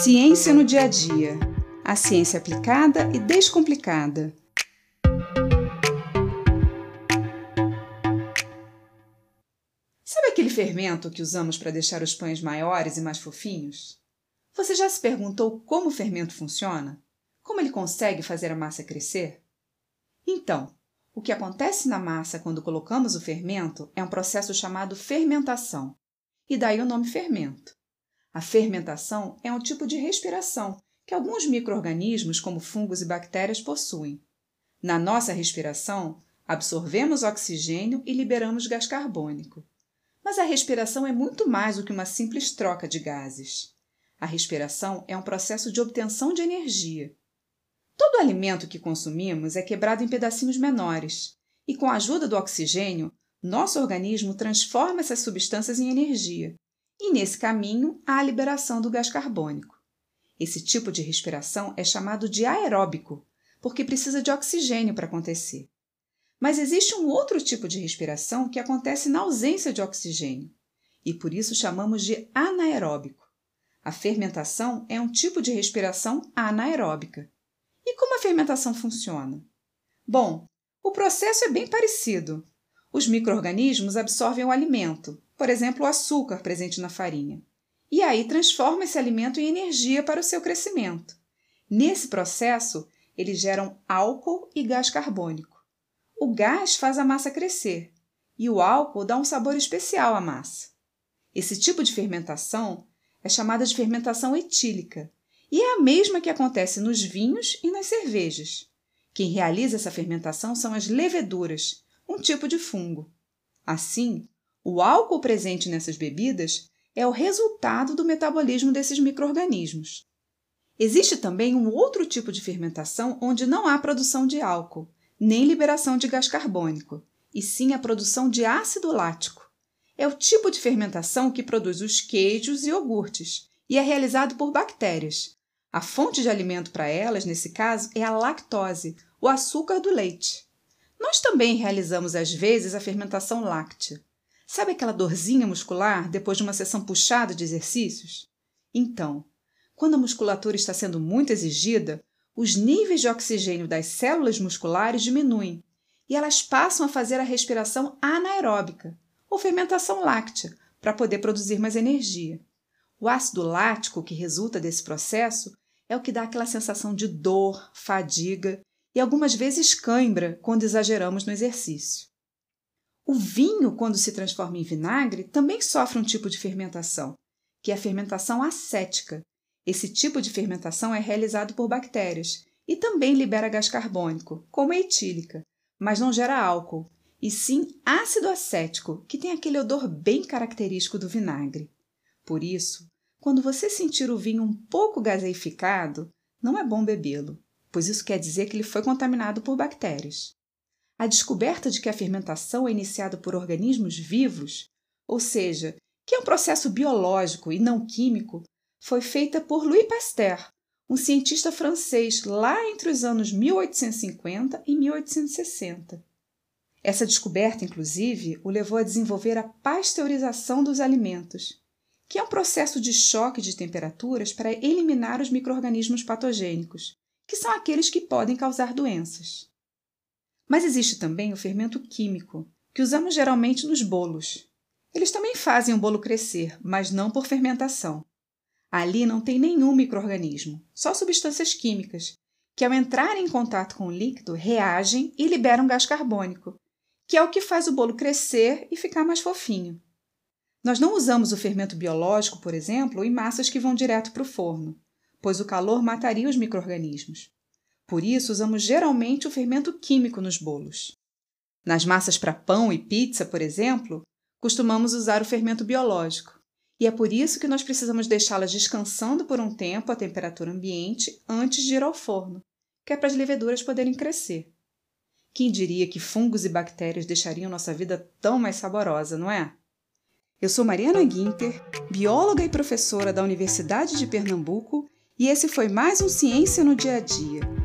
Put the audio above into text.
Ciência no dia a dia. A ciência aplicada e descomplicada. Sabe aquele fermento que usamos para deixar os pães maiores e mais fofinhos? Você já se perguntou como o fermento funciona? Como ele consegue fazer a massa crescer? Então, o que acontece na massa quando colocamos o fermento é um processo chamado fermentação, e daí o nome fermento. A fermentação é um tipo de respiração que alguns micro-organismos, como fungos e bactérias, possuem. Na nossa respiração, absorvemos oxigênio e liberamos gás carbônico. Mas a respiração é muito mais do que uma simples troca de gases. A respiração é um processo de obtenção de energia. Todo alimento que consumimos é quebrado em pedacinhos menores, e com a ajuda do oxigênio, nosso organismo transforma essas substâncias em energia, e nesse caminho há a liberação do gás carbônico. Esse tipo de respiração é chamado de aeróbico, porque precisa de oxigênio para acontecer. Mas existe um outro tipo de respiração que acontece na ausência de oxigênio, e por isso chamamos de anaeróbico. A fermentação é um tipo de respiração anaeróbica. E como a fermentação funciona? Bom, o processo é bem parecido. Os micro-organismos absorvem o alimento, por exemplo, o açúcar presente na farinha, e aí transformam esse alimento em energia para o seu crescimento. Nesse processo, eles geram álcool e gás carbônico. O gás faz a massa crescer e o álcool dá um sabor especial à massa. Esse tipo de fermentação é chamada de fermentação etílica e é a mesma que acontece nos vinhos e nas cervejas. Quem realiza essa fermentação são as leveduras, um tipo de fungo. Assim, o álcool presente nessas bebidas é o resultado do metabolismo desses micro-organismos. Existe também um outro tipo de fermentação onde não há produção de álcool, nem liberação de gás carbônico, e sim a produção de ácido lático. É o tipo de fermentação que produz os queijos e iogurtes, e é realizado por bactérias, a fonte de alimento para elas, nesse caso, é a lactose, o açúcar do leite. Nós também realizamos às vezes a fermentação láctea. Sabe aquela dorzinha muscular depois de uma sessão puxada de exercícios? Então, quando a musculatura está sendo muito exigida, os níveis de oxigênio das células musculares diminuem e elas passam a fazer a respiração anaeróbica, ou fermentação láctea, para poder produzir mais energia. O ácido lático que resulta desse processo é o que dá aquela sensação de dor, fadiga e algumas vezes cãibra quando exageramos no exercício. O vinho, quando se transforma em vinagre, também sofre um tipo de fermentação, que é a fermentação acética. Esse tipo de fermentação é realizado por bactérias e também libera gás carbônico, como a etílica, mas não gera álcool, e sim ácido acético, que tem aquele odor bem característico do vinagre. Por isso, quando você sentir o vinho um pouco gaseificado, não é bom bebê-lo, pois isso quer dizer que ele foi contaminado por bactérias. A descoberta de que a fermentação é iniciada por organismos vivos, ou seja, que é um processo biológico e não químico, foi feita por Louis Pasteur, um cientista francês lá entre os anos 1850 e 1860. Essa descoberta, inclusive, o levou a desenvolver a pasteurização dos alimentos, que é um processo de choque de temperaturas para eliminar os microrganismos patogênicos, que são aqueles que podem causar doenças. Mas existe também o fermento químico, que usamos geralmente nos bolos. Eles também fazem o bolo crescer, mas não por fermentação. Ali não tem nenhum microorganismo, só substâncias químicas, que ao entrarem em contato com o líquido reagem e liberam gás carbônico, que é o que faz o bolo crescer e ficar mais fofinho. Nós não usamos o fermento biológico, por exemplo, em massas que vão direto para o forno, pois o calor mataria os microrganismos. Por isso, usamos geralmente o fermento químico nos bolos. Nas massas para pão e pizza, por exemplo, costumamos usar o fermento biológico. E é por isso que nós precisamos deixá-las descansando por um tempo à temperatura ambiente antes de ir ao forno, que é para as leveduras poderem crescer. Quem diria que fungos e bactérias deixariam nossa vida tão mais saborosa, não é? Eu sou Mariana Guinter, bióloga e professora da Universidade de Pernambuco, e esse foi mais um Ciência no Dia a Dia